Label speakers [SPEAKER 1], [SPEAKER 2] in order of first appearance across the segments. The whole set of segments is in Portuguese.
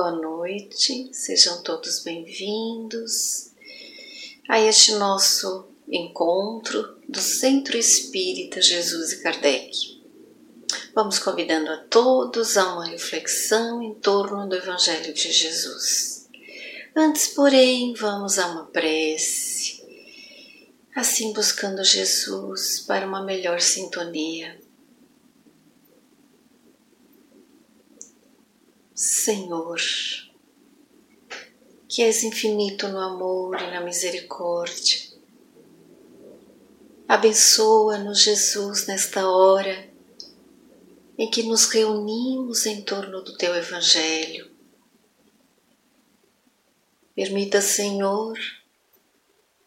[SPEAKER 1] Boa noite, sejam todos bem-vindos a este nosso encontro do Centro Espírita Jesus e Kardec. Vamos convidando a todos a uma reflexão em torno do Evangelho de Jesus. Antes, porém, vamos a uma prece, assim buscando Jesus para uma melhor sintonia Senhor, que és infinito no amor e na misericórdia. Abençoa-nos, Jesus, nesta hora em que nos reunimos em torno do Teu Evangelho. Permita, Senhor,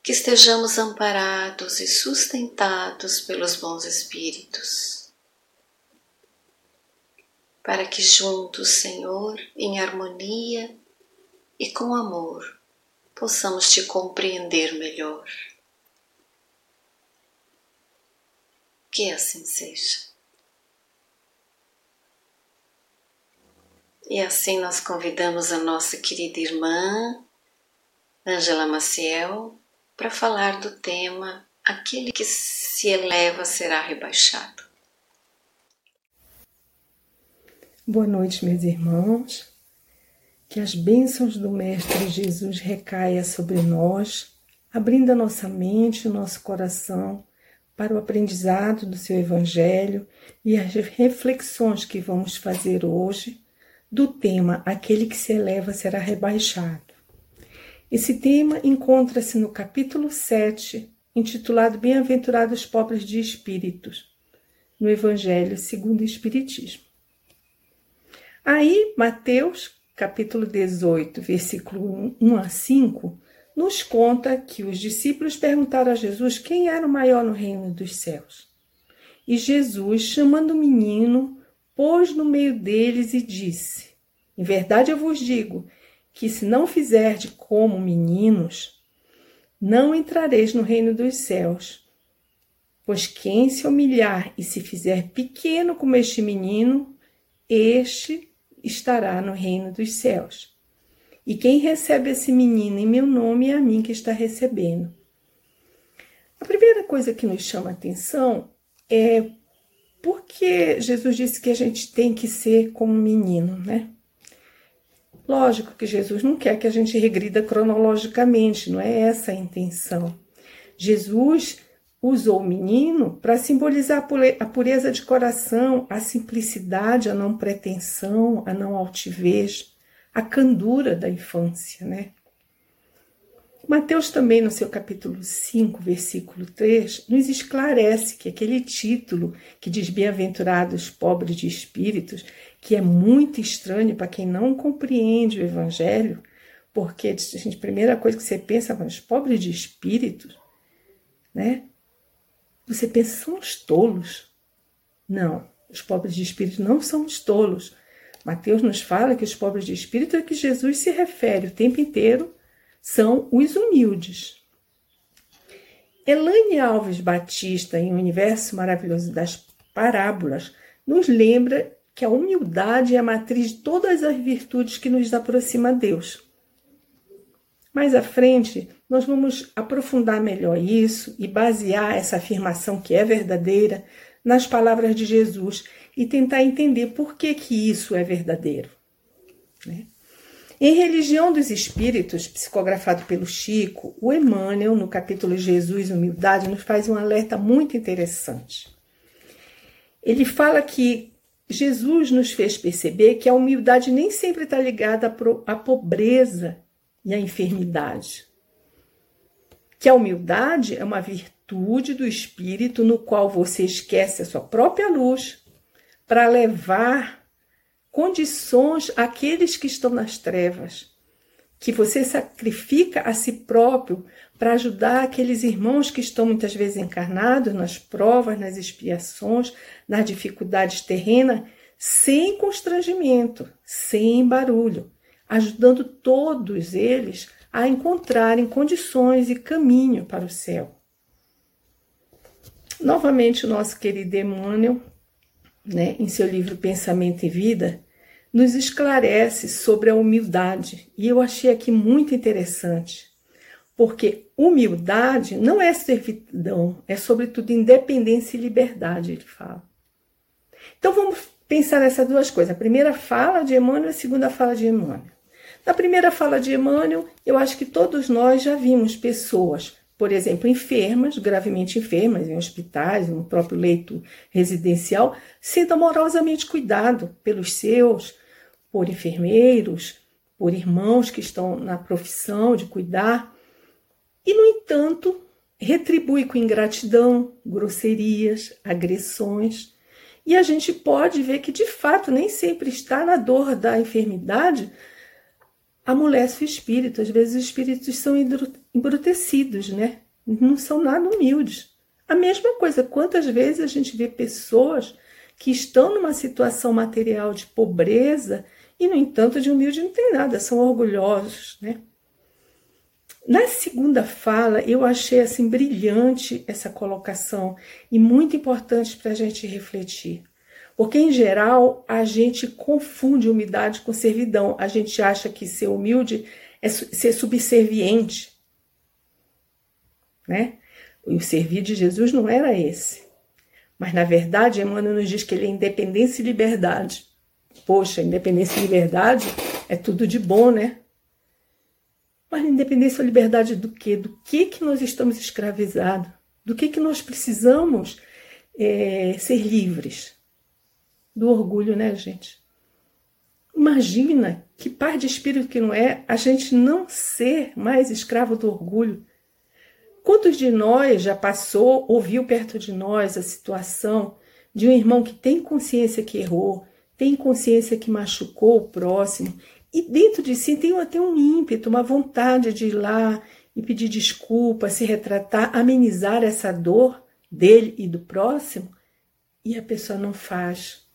[SPEAKER 1] que estejamos amparados e sustentados pelos bons Espíritos para que juntos, Senhor, em harmonia e com amor, possamos te compreender melhor. Que assim seja. E assim nós convidamos a nossa querida irmã, Ângela Maciel, para falar do tema Aquele que se eleva será rebaixado.
[SPEAKER 2] Boa noite, meus irmãos. Que as bênçãos do Mestre Jesus recaia sobre nós, abrindo a nossa mente, o nosso coração para o aprendizado do seu Evangelho e as reflexões que vamos fazer hoje do tema Aquele que se eleva será rebaixado. Esse tema encontra-se no capítulo 7, intitulado Bem-aventurados pobres de espíritos, no Evangelho segundo o Espiritismo. Aí, Mateus, capítulo 18, versículo 1 a 5, nos conta que os discípulos perguntaram a Jesus quem era o maior no reino dos céus. E Jesus, chamando o menino, pôs no meio deles e disse: Em verdade eu vos digo que se não fizerdes como meninos, não entrareis no reino dos céus. Pois quem se humilhar e se fizer pequeno como este menino, este estará no reino dos céus. E quem recebe esse menino em meu nome é a mim que está recebendo. A primeira coisa que nos chama a atenção é porque Jesus disse que a gente tem que ser como menino, né? Lógico que Jesus não quer que a gente regrida cronologicamente, não é essa a intenção. Jesus usou o menino para simbolizar a pureza de coração, a simplicidade, a não pretensão, a não altivez, a candura da infância, né? Mateus também, no seu capítulo 5, versículo 3, nos esclarece que aquele título que diz bem-aventurados pobres de espíritos, que é muito estranho para quem não compreende o evangelho, porque a, gente, a primeira coisa que você pensa, mas pobres de espíritos, né? Você pensa, são os tolos. Não, os pobres de espírito não são os tolos. Mateus nos fala que os pobres de espírito é que Jesus se refere o tempo inteiro são os humildes. Elaine Alves Batista, em O Universo Maravilhoso das Parábolas, nos lembra que a humildade é a matriz de todas as virtudes que nos aproxima a Deus. Mais à frente, nós vamos aprofundar melhor isso e basear essa afirmação que é verdadeira nas palavras de Jesus e tentar entender por que, que isso é verdadeiro. Né? Em Religião dos Espíritos, psicografado pelo Chico, o Emmanuel, no capítulo Jesus e Humildade, nos faz um alerta muito interessante. Ele fala que Jesus nos fez perceber que a humildade nem sempre está ligada à pobreza e à enfermidade que a humildade é uma virtude do espírito no qual você esquece a sua própria luz para levar condições àqueles que estão nas trevas, que você sacrifica a si próprio para ajudar aqueles irmãos que estão muitas vezes encarnados nas provas, nas expiações, nas dificuldades terrenas, sem constrangimento, sem barulho, ajudando todos eles a encontrarem condições e caminho para o céu. Novamente, o nosso querido Emmanuel, né, em seu livro Pensamento e Vida, nos esclarece sobre a humildade. E eu achei aqui muito interessante, porque humildade não é servidão, é sobretudo independência e liberdade, ele fala. Então vamos pensar nessas duas coisas. A primeira fala de Emmanuel, a segunda fala de Emmanuel. Na primeira fala de Emmanuel, eu acho que todos nós já vimos pessoas, por exemplo, enfermas, gravemente enfermas, em hospitais, no próprio leito residencial, sendo amorosamente cuidado pelos seus, por enfermeiros, por irmãos que estão na profissão de cuidar, e, no entanto, retribui com ingratidão, grosserias, agressões. E a gente pode ver que, de fato, nem sempre está na dor da enfermidade amolece o espírito. Às vezes os espíritos são embrutecidos, né? Não são nada humildes. A mesma coisa, quantas vezes a gente vê pessoas que estão numa situação material de pobreza e, no entanto, de humilde não tem nada, são orgulhosos, né? Na segunda fala, eu achei assim brilhante essa colocação e muito importante para a gente refletir. Porque, em geral, a gente confunde humildade com servidão. A gente acha que ser humilde é ser subserviente. Né? E o servir de Jesus não era esse. Mas, na verdade, Emmanuel nos diz que ele é independência e liberdade. Poxa, independência e liberdade é tudo de bom, né? Mas independência ou liberdade do quê? Do que, que nós estamos escravizados? Do que, que nós precisamos é, ser livres? Do orgulho, né, gente? Imagina que par de espírito que não é a gente não ser mais escravo do orgulho. Quantos de nós já passou, ouviu perto de nós a situação de um irmão que tem consciência que errou, tem consciência que machucou o próximo e dentro de si tem até um ímpeto, uma vontade de ir lá e pedir desculpa, se retratar, amenizar essa dor dele e do próximo e a pessoa não faz.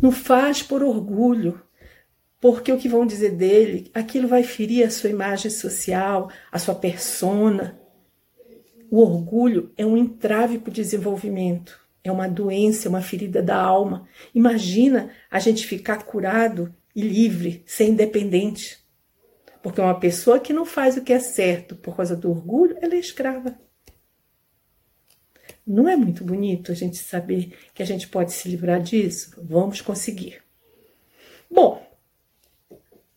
[SPEAKER 2] Não faz por orgulho, porque o que vão dizer dele, aquilo vai ferir a sua imagem social, a sua persona. O orgulho é um entrave para o desenvolvimento, é uma doença, é uma ferida da alma. Imagina a gente ficar curado e livre, ser independente. Porque uma pessoa que não faz o que é certo por causa do orgulho, ela é escrava. Não é muito bonito a gente saber que a gente pode se livrar disso? Vamos conseguir. Bom,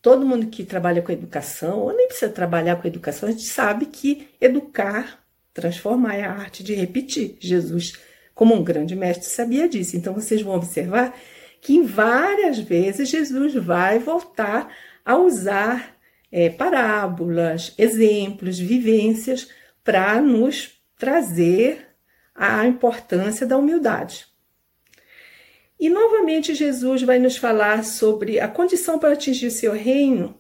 [SPEAKER 2] todo mundo que trabalha com educação, ou nem precisa trabalhar com educação, a gente sabe que educar, transformar é a arte de repetir. Jesus, como um grande mestre, sabia disso. Então vocês vão observar que várias vezes Jesus vai voltar a usar é, parábolas, exemplos, vivências para nos trazer a importância da humildade. E novamente Jesus vai nos falar sobre a condição para atingir seu reino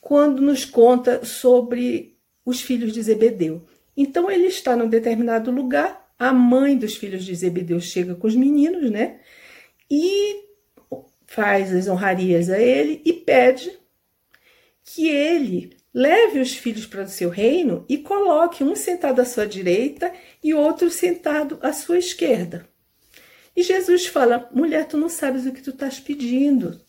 [SPEAKER 2] quando nos conta sobre os filhos de Zebedeu. Então ele está num determinado lugar, a mãe dos filhos de Zebedeu chega com os meninos, né? E faz as honrarias a ele e pede que ele Leve os filhos para o seu reino e coloque um sentado à sua direita e outro sentado à sua esquerda. E Jesus fala: mulher, tu não sabes o que tu estás pedindo.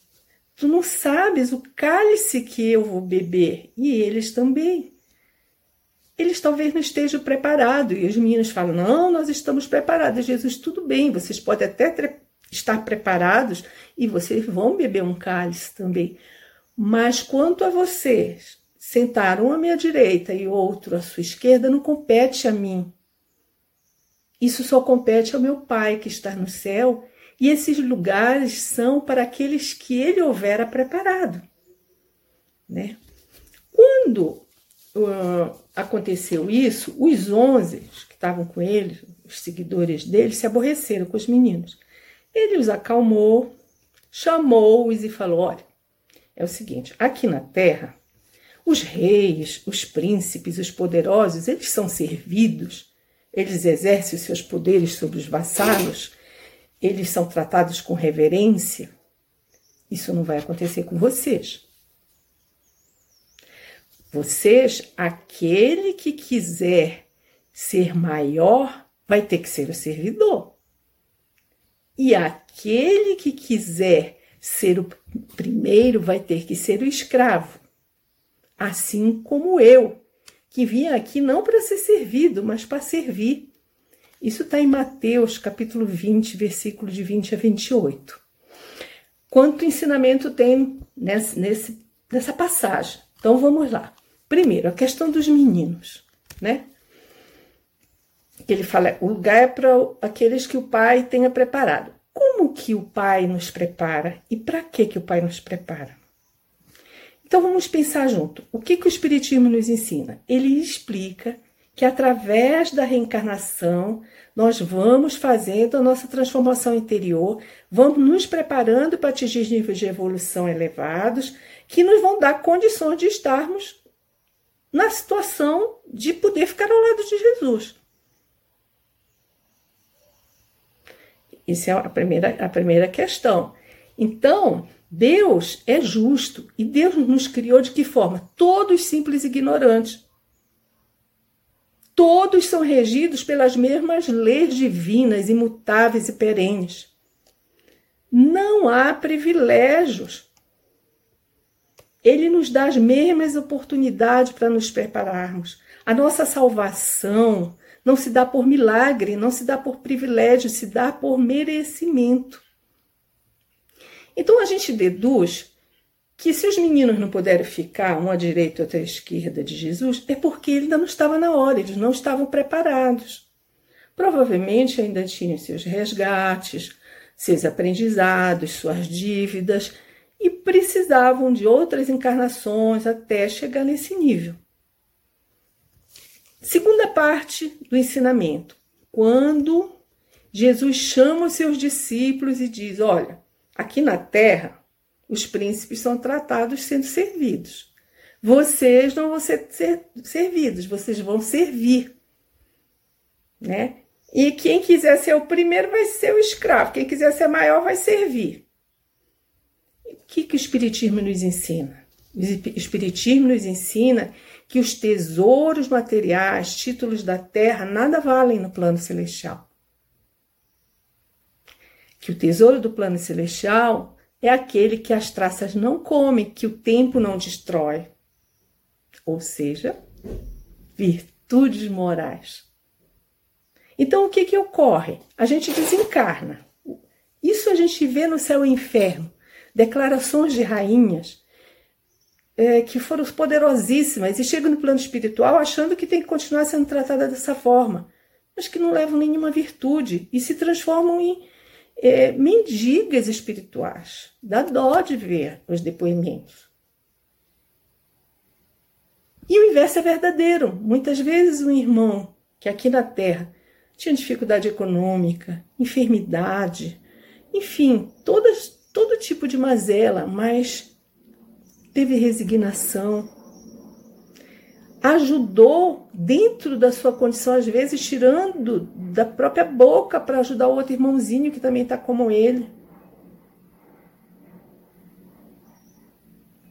[SPEAKER 2] Tu não sabes o cálice que eu vou beber. E eles também. Eles talvez não estejam preparados. E os meninos falam: não, nós estamos preparados. Jesus, tudo bem, vocês podem até estar preparados e vocês vão beber um cálice também. Mas quanto a vocês, sentar um à minha direita e outro à sua esquerda não compete a mim. Isso só compete ao meu Pai que está no céu, e esses lugares são para aqueles que ele houvera preparado. Né? Quando uh, aconteceu isso, os onze que estavam com ele, os seguidores dele, se aborreceram com os meninos. Ele os acalmou, chamou-os e falou: Olha, é o seguinte, aqui na terra os reis, os príncipes, os poderosos, eles são servidos, eles exercem os seus poderes sobre os vassalos, eles são tratados com reverência. Isso não vai acontecer com vocês. Vocês, aquele que quiser ser maior, vai ter que ser o servidor. E aquele que quiser ser o primeiro vai ter que ser o escravo, assim como eu, que vim aqui não para ser servido, mas para servir. Isso está em Mateus capítulo 20, versículo de 20 a 28. Quanto ensinamento tem nesse, nessa passagem? Então vamos lá. Primeiro, a questão dos meninos, né? Que ele fala, o lugar é para aqueles que o pai tenha preparado. Como que o pai nos prepara e para que que o pai nos prepara? Então vamos pensar junto. O que que o espiritismo nos ensina? Ele explica que através da reencarnação nós vamos fazendo a nossa transformação interior, vamos nos preparando para atingir níveis de evolução elevados, que nos vão dar condições de estarmos na situação de poder ficar ao lado de Jesus. Isso é a primeira, a primeira questão. Então, Deus é justo e Deus nos criou de que forma? Todos simples e ignorantes. Todos são regidos pelas mesmas leis divinas, imutáveis e perenes. Não há privilégios. Ele nos dá as mesmas oportunidades para nos prepararmos. A nossa salvação não se dá por milagre, não se dá por privilégio, se dá por merecimento. Então a gente deduz que se os meninos não puderam ficar um à direita e outro à esquerda de Jesus, é porque ele ainda não estava na hora, eles não estavam preparados. Provavelmente ainda tinham seus resgates, seus aprendizados, suas dívidas e precisavam de outras encarnações até chegar nesse nível. Segunda parte do ensinamento. Quando Jesus chama os seus discípulos e diz: Olha, aqui na terra os príncipes são tratados sendo servidos. Vocês não vão ser servidos, vocês vão servir. Né? E quem quiser ser o primeiro vai ser o escravo, quem quiser ser maior vai servir. O que, que o Espiritismo nos ensina? O Espiritismo nos ensina que os tesouros materiais, títulos da terra, nada valem no plano celestial. Que o tesouro do plano celestial é aquele que as traças não comem, que o tempo não destrói. Ou seja, virtudes morais. Então, o que, que ocorre? A gente desencarna. Isso a gente vê no céu e inferno. Declarações de rainhas é, que foram poderosíssimas e chegam no plano espiritual achando que tem que continuar sendo tratada dessa forma, mas que não levam nenhuma virtude e se transformam em é, mendigas espirituais. Dá dó de ver os depoimentos. E o inverso é verdadeiro. Muitas vezes um irmão que aqui na Terra tinha dificuldade econômica, enfermidade, enfim, todas, todo tipo de mazela, mas teve resignação, ajudou dentro da sua condição, às vezes tirando da própria boca para ajudar o outro irmãozinho que também está como ele.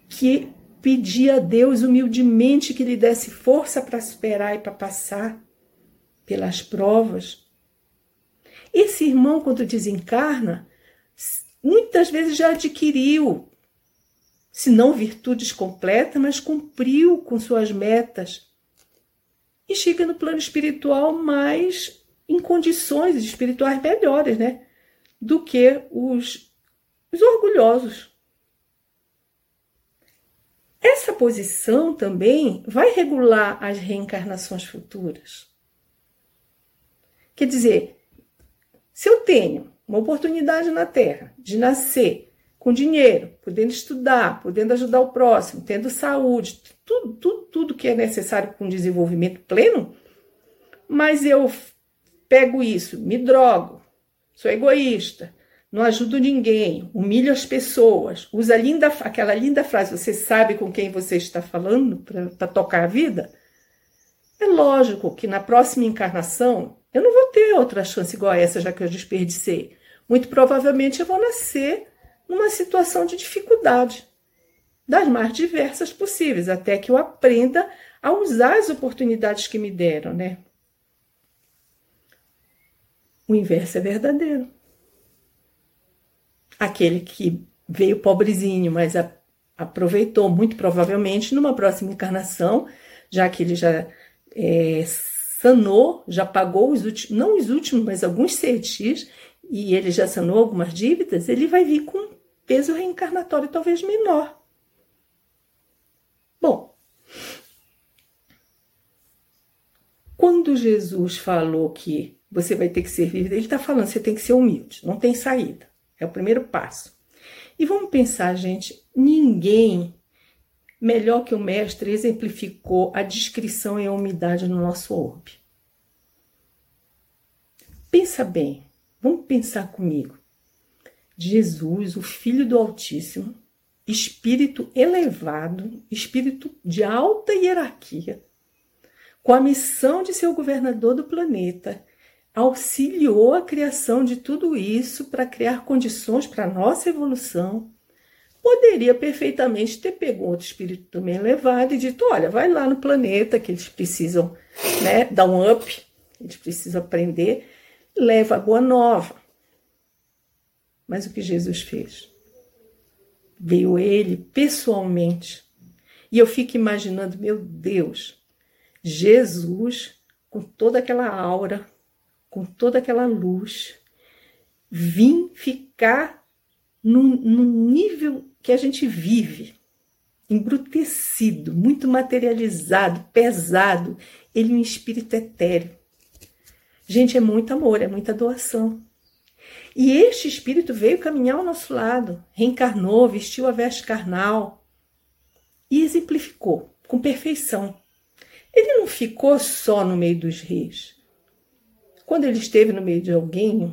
[SPEAKER 2] Que pedia a Deus humildemente que lhe desse força para superar e para passar pelas provas. Esse irmão, quando desencarna, muitas vezes já adquiriu se não virtudes completas, mas cumpriu com suas metas. E chega no plano espiritual mais em condições espirituais melhores, né? Do que os, os orgulhosos. Essa posição também vai regular as reencarnações futuras. Quer dizer, se eu tenho uma oportunidade na Terra de nascer com dinheiro, podendo estudar, podendo ajudar o próximo, tendo saúde, tudo, tudo, tudo que é necessário para um desenvolvimento pleno, mas eu pego isso, me drogo, sou egoísta, não ajudo ninguém, humilho as pessoas, usa linda, aquela linda frase, você sabe com quem você está falando para tocar a vida? É lógico que na próxima encarnação eu não vou ter outra chance igual a essa, já que eu desperdicei. Muito provavelmente eu vou nascer numa situação de dificuldade, das mais diversas possíveis, até que eu aprenda a usar as oportunidades que me deram, né? O inverso é verdadeiro. Aquele que veio pobrezinho, mas a, aproveitou muito provavelmente numa próxima encarnação, já que ele já é, sanou, já pagou os últimos, não os últimos, mas alguns CETIs, e ele já sanou algumas dívidas, ele vai vir com peso reencarnatório talvez menor. Bom, quando Jesus falou que você vai ter que servir, ele está falando, você tem que ser humilde, não tem saída. É o primeiro passo. E vamos pensar, gente, ninguém melhor que o mestre exemplificou a descrição e a umidade no nosso orbe. Pensa bem, vamos pensar comigo. Jesus, o Filho do Altíssimo, espírito elevado, espírito de alta hierarquia, com a missão de ser o governador do planeta, auxiliou a criação de tudo isso para criar condições para a nossa evolução. Poderia perfeitamente ter pego outro espírito também elevado e dito: olha, vai lá no planeta que eles precisam né, dar um up, eles precisam aprender, leva a boa nova. Mas o que Jesus fez? Veio ele pessoalmente. E eu fico imaginando, meu Deus, Jesus com toda aquela aura, com toda aquela luz, vim ficar no, no nível que a gente vive, embrutecido, muito materializado, pesado. Ele é um espírito etéreo. Gente, é muito amor, é muita doação. E este espírito veio caminhar ao nosso lado, reencarnou, vestiu a veste carnal e exemplificou com perfeição. Ele não ficou só no meio dos reis. Quando ele esteve no meio de alguém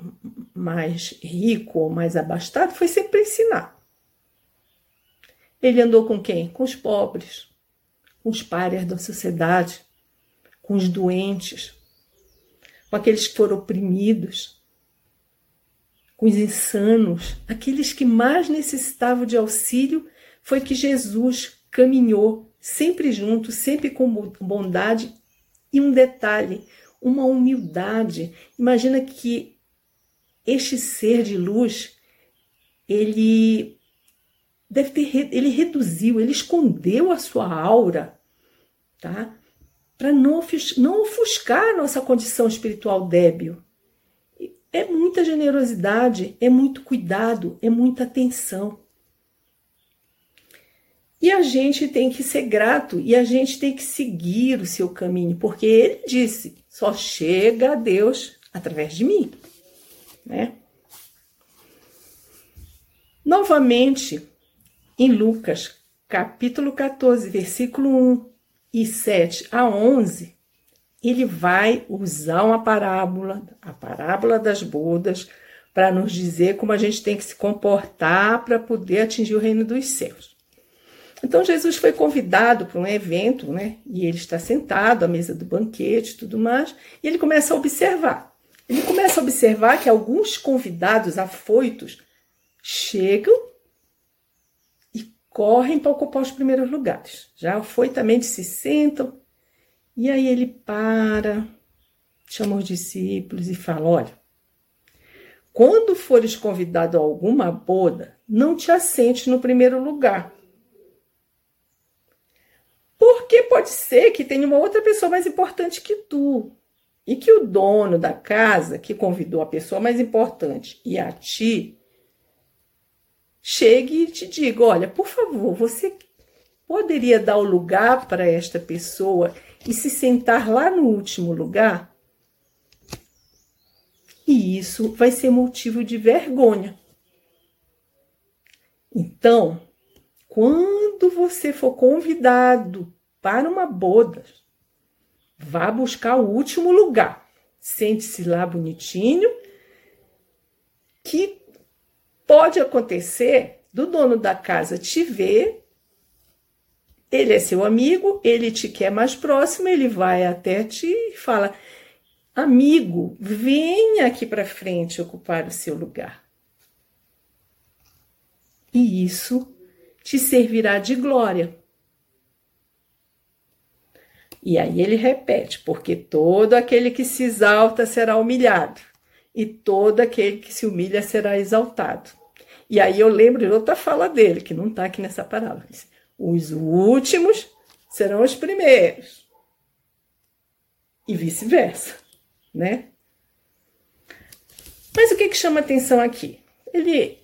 [SPEAKER 2] mais rico ou mais abastado, foi sempre ensinar. Ele andou com quem? Com os pobres, com os párias da sociedade, com os doentes, com aqueles que foram oprimidos, os insanos, aqueles que mais necessitavam de auxílio, foi que Jesus caminhou sempre junto, sempre com bondade e um detalhe, uma humildade. Imagina que este ser de luz, ele deve ter ele reduziu, ele escondeu a sua aura, tá? Para não, ofuscar a nossa condição espiritual débil. É muita generosidade, é muito cuidado, é muita atenção. E a gente tem que ser grato e a gente tem que seguir o seu caminho, porque ele disse: só chega a Deus através de mim, né? Novamente, em Lucas, capítulo 14, versículo 1 e 7 a 11, ele vai usar uma parábola, a parábola das bodas, para nos dizer como a gente tem que se comportar para poder atingir o reino dos céus. Então Jesus foi convidado para um evento, né? E ele está sentado à mesa do banquete e tudo mais, e ele começa a observar. Ele começa a observar que alguns convidados afoitos chegam e correm para ocupar os primeiros lugares. Já afoitamente se sentam, e aí ele para, chama os discípulos e fala: Olha, quando fores convidado a alguma boda, não te assente no primeiro lugar. Porque pode ser que tenha uma outra pessoa mais importante que tu. E que o dono da casa, que convidou a pessoa mais importante e a ti, chegue e te diga: olha, por favor, você poderia dar o lugar para esta pessoa e se sentar lá no último lugar, e isso vai ser motivo de vergonha. Então, quando você for convidado para uma boda, vá buscar o último lugar. Sente-se lá bonitinho, que pode acontecer do dono da casa te ver ele é seu amigo, ele te quer mais próximo, ele vai até ti e fala: Amigo, venha aqui para frente ocupar o seu lugar. E isso te servirá de glória. E aí ele repete: porque todo aquele que se exalta será humilhado, e todo aquele que se humilha será exaltado. E aí eu lembro de outra fala dele, que não está aqui nessa parábola. Os últimos serão os primeiros. E vice-versa, né? Mas o que, que chama atenção aqui? Ele,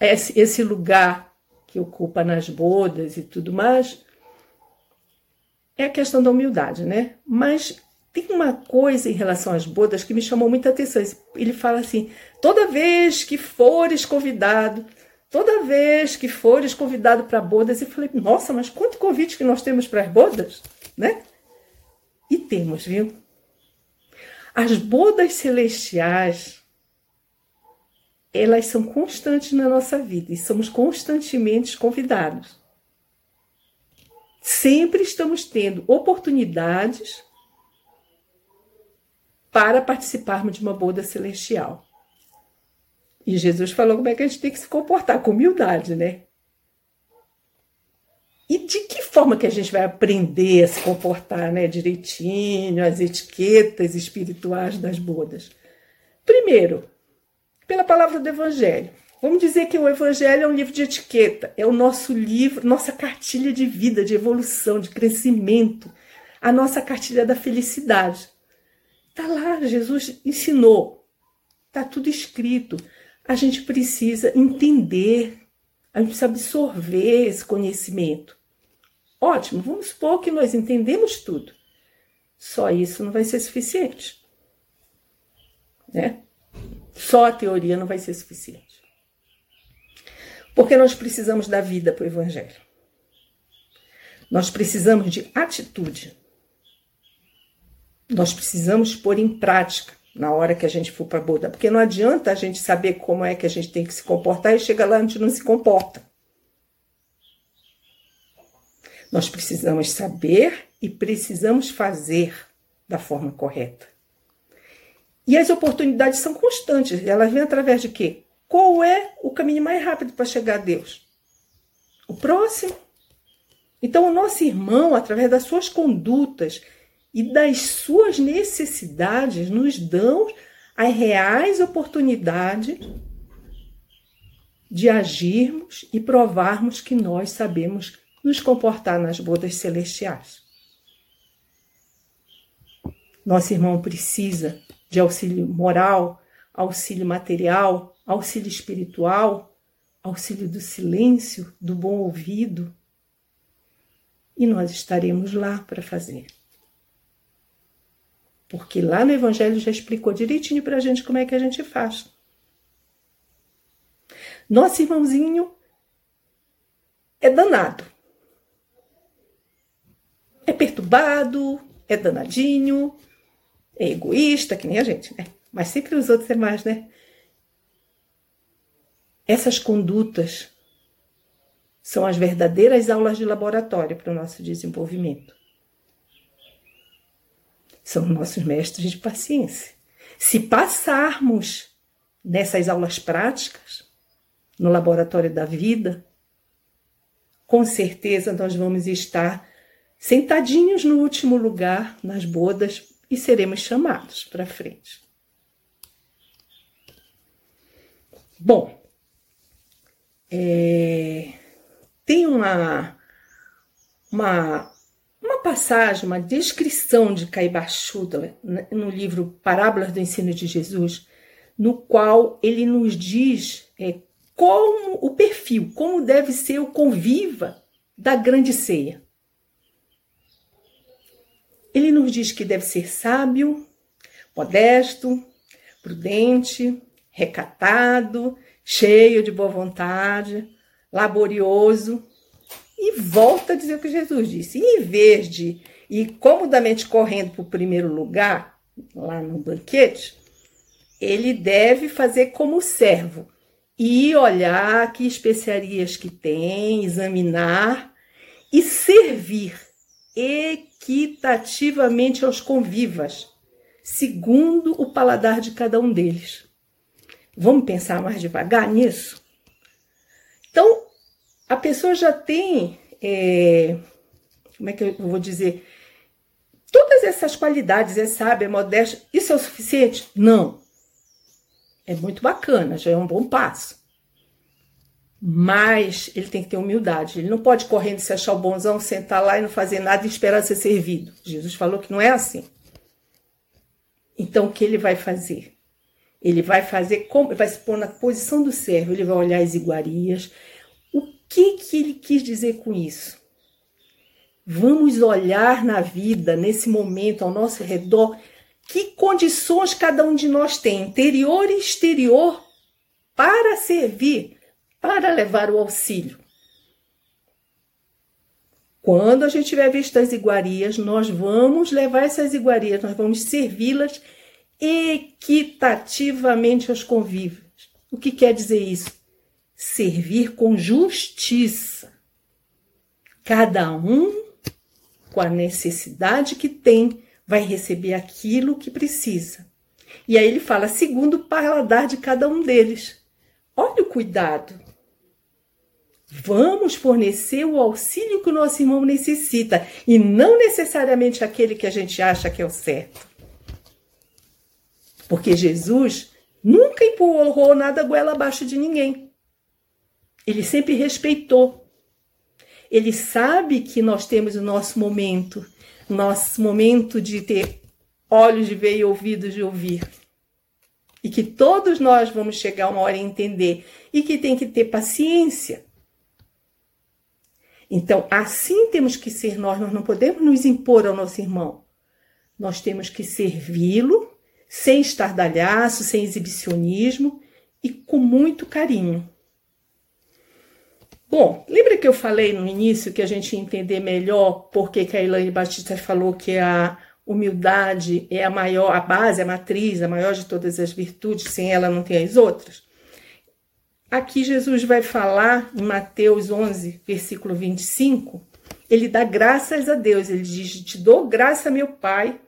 [SPEAKER 2] esse, esse lugar que ocupa nas bodas e tudo mais, é a questão da humildade, né? Mas tem uma coisa em relação às bodas que me chamou muita atenção. Ele fala assim: toda vez que fores convidado, toda vez que fores convidado para bodas, eu falei: nossa, mas quanto convite que nós temos para as bodas, né? E temos, viu? As bodas celestiais, elas são constantes na nossa vida e somos constantemente convidados. Sempre estamos tendo oportunidades para participarmos de uma boda celestial. E Jesus falou como é que a gente tem que se comportar com humildade, né? E de que forma que a gente vai aprender a se comportar né, direitinho, as etiquetas espirituais das bodas? Primeiro, pela palavra do Evangelho. Vamos dizer que o Evangelho é um livro de etiqueta, é o nosso livro, nossa cartilha de vida, de evolução, de crescimento, a nossa cartilha da felicidade. Está lá, Jesus ensinou, está tudo escrito. A gente precisa entender, a gente precisa absorver esse conhecimento. Ótimo, vamos supor que nós entendemos tudo. Só isso não vai ser suficiente. Né? Só a teoria não vai ser suficiente. Porque nós precisamos da vida para o Evangelho. Nós precisamos de atitude. Nós precisamos pôr em prática na hora que a gente for para a boda. Porque não adianta a gente saber como é que a gente tem que se comportar e chega lá a gente não se comporta. Nós precisamos saber e precisamos fazer da forma correta. E as oportunidades são constantes. Elas vêm através de quê? Qual é o caminho mais rápido para chegar a Deus? O próximo. Então, o nosso irmão, através das suas condutas e das suas necessidades, nos dão as reais oportunidades de agirmos e provarmos que nós sabemos nos comportar nas bodas celestiais. Nosso irmão precisa de auxílio moral, auxílio material, auxílio espiritual, auxílio do silêncio, do bom ouvido. E nós estaremos lá para fazer. Porque lá no Evangelho já explicou direitinho para a gente como é que a gente faz. Nosso irmãozinho é danado é perturbado, é danadinho, é egoísta, que nem a gente, né? Mas sempre os outros é mais, né? Essas condutas são as verdadeiras aulas de laboratório para o nosso desenvolvimento. São nossos mestres de paciência. Se passarmos nessas aulas práticas, no laboratório da vida, com certeza nós vamos estar sentadinhos no último lugar nas bodas e seremos chamados para frente. Bom, é, tem uma, uma, uma passagem, uma descrição de Caibachuda no livro Parábolas do Ensino de Jesus, no qual ele nos diz é, como o perfil, como deve ser o conviva da grande ceia. Ele nos diz que deve ser sábio, modesto, prudente, recatado, cheio de boa vontade, laborioso. E volta a dizer o que Jesus disse. E em vez de ir comodamente correndo para o primeiro lugar, lá no banquete, ele deve fazer como servo e olhar que especiarias que tem, examinar e servir equitativamente aos convivas, segundo o paladar de cada um deles. Vamos pensar mais devagar nisso? Então, a pessoa já tem, é, como é que eu vou dizer, todas essas qualidades, é sábia, é modesta, isso é o suficiente? Não. É muito bacana, já é um bom passo. Mas ele tem que ter humildade. Ele não pode correndo se achar o bonzão, sentar lá e não fazer nada e esperar ser servido. Jesus falou que não é assim. Então o que ele vai fazer? Ele vai fazer como vai se pôr na posição do servo, ele vai olhar as iguarias. Que que ele quis dizer com isso? Vamos olhar na vida, nesse momento, ao nosso redor, que condições cada um de nós tem, interior e exterior, para servir para levar o auxílio. Quando a gente tiver visto as iguarias, nós vamos levar essas iguarias, nós vamos servi-las equitativamente aos convívios. O que quer dizer isso? Servir com justiça. Cada um, com a necessidade que tem, vai receber aquilo que precisa. E aí ele fala, segundo o paladar de cada um deles. Olha o cuidado. Vamos fornecer o auxílio que o nosso irmão necessita e não necessariamente aquele que a gente acha que é o certo. Porque Jesus nunca empurrou nada goela abaixo de ninguém. Ele sempre respeitou. Ele sabe que nós temos o nosso momento, nosso momento de ter olhos de ver e ouvidos de ouvir. E que todos nós vamos chegar uma hora a entender. E que tem que ter paciência então, assim temos que ser nós, nós não podemos nos impor ao nosso irmão. Nós temos que servi-lo sem estardalhaço, sem exibicionismo e com muito carinho. Bom, lembra que eu falei no início que a gente ia entender melhor por que a Elaine Batista falou que a humildade é a maior, a base, a matriz, a maior de todas as virtudes, sem ela não tem as outras? Aqui Jesus vai falar em Mateus 11, versículo 25, ele dá graças a Deus, ele diz: Te dou graça, meu Pai,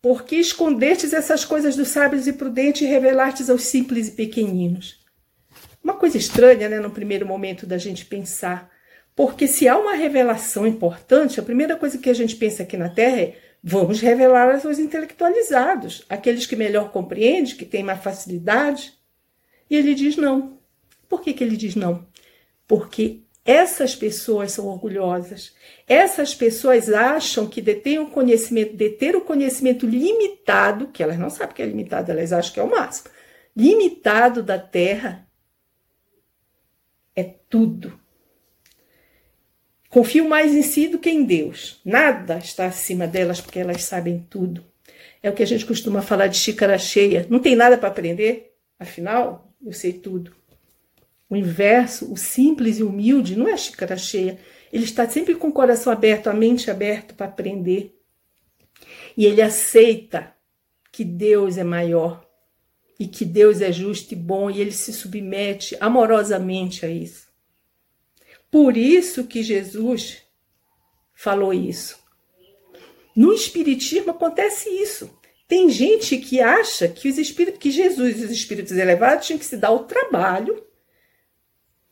[SPEAKER 2] porque escondestes essas coisas dos sábios e prudentes e revelastes aos simples e pequeninos. Uma coisa estranha, né, no primeiro momento da gente pensar, porque se há uma revelação importante, a primeira coisa que a gente pensa aqui na Terra é vamos revelar aos intelectualizados, aqueles que melhor compreendem, que têm mais facilidade. E ele diz não. Por que, que ele diz não? Porque essas pessoas são orgulhosas. Essas pessoas acham que detêm o conhecimento, deter o conhecimento limitado, que elas não sabem que é limitado, elas acham que é o máximo. Limitado da Terra é tudo. Confio mais em si do que em Deus. Nada está acima delas porque elas sabem tudo. É o que a gente costuma falar de xícara cheia. Não tem nada para aprender, afinal, eu sei tudo. O inverso, o simples e humilde, não é xícara cheia. Ele está sempre com o coração aberto, a mente aberta para aprender. E ele aceita que Deus é maior e que Deus é justo e bom e ele se submete amorosamente a isso. Por isso que Jesus falou isso. No espiritismo acontece isso. Tem gente que acha que os espíritos, que Jesus e os espíritos elevados tinham que se dar o trabalho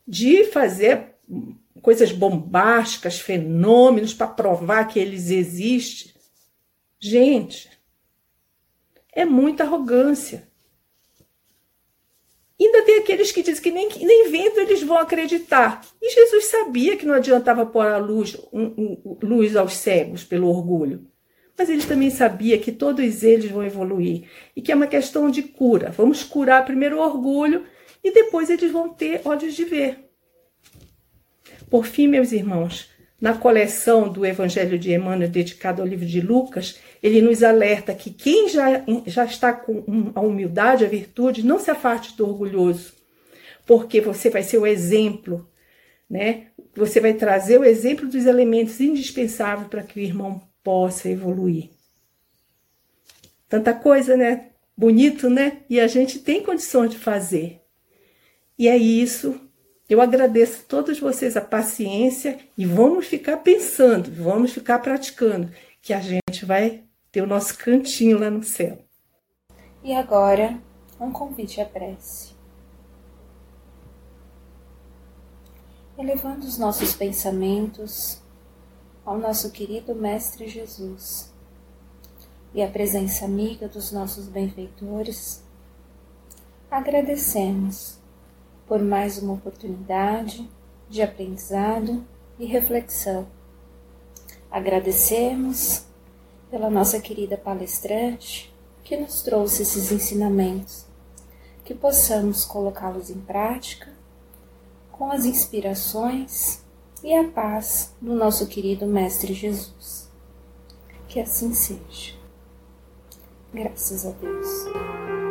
[SPEAKER 2] de fazer coisas bombásticas, fenômenos para provar que eles existem. Gente, é muita arrogância. Ainda tem aqueles que dizem que nem, nem vendo eles vão acreditar. E Jesus sabia que não adiantava pôr a luz, um, um, luz aos cegos pelo orgulho. Mas ele também sabia que todos eles vão evoluir e que é uma questão de cura. Vamos curar primeiro o orgulho e depois eles vão ter olhos de ver. Por fim, meus irmãos, na coleção do Evangelho de Emmanuel dedicado ao livro de Lucas, ele nos alerta que quem já, já está com a humildade, a virtude, não se afaste do orgulhoso, porque você vai ser o exemplo, né? Você vai trazer o exemplo dos elementos indispensáveis para que o irmão possa evoluir. Tanta coisa, né? Bonito, né? E a gente tem condições de fazer. E é isso. Eu agradeço a todos vocês a paciência e vamos ficar pensando, vamos ficar praticando, que a gente vai ter o nosso cantinho lá no céu.
[SPEAKER 3] E agora, um convite à prece. Elevando os nossos pensamentos ao nosso querido Mestre Jesus e à presença amiga dos nossos benfeitores, agradecemos por mais uma oportunidade de aprendizado e reflexão. Agradecemos pela nossa querida palestrante que nos trouxe esses ensinamentos, que possamos colocá-los em prática com as inspirações e a paz do nosso querido Mestre Jesus. Que assim seja. Graças a Deus.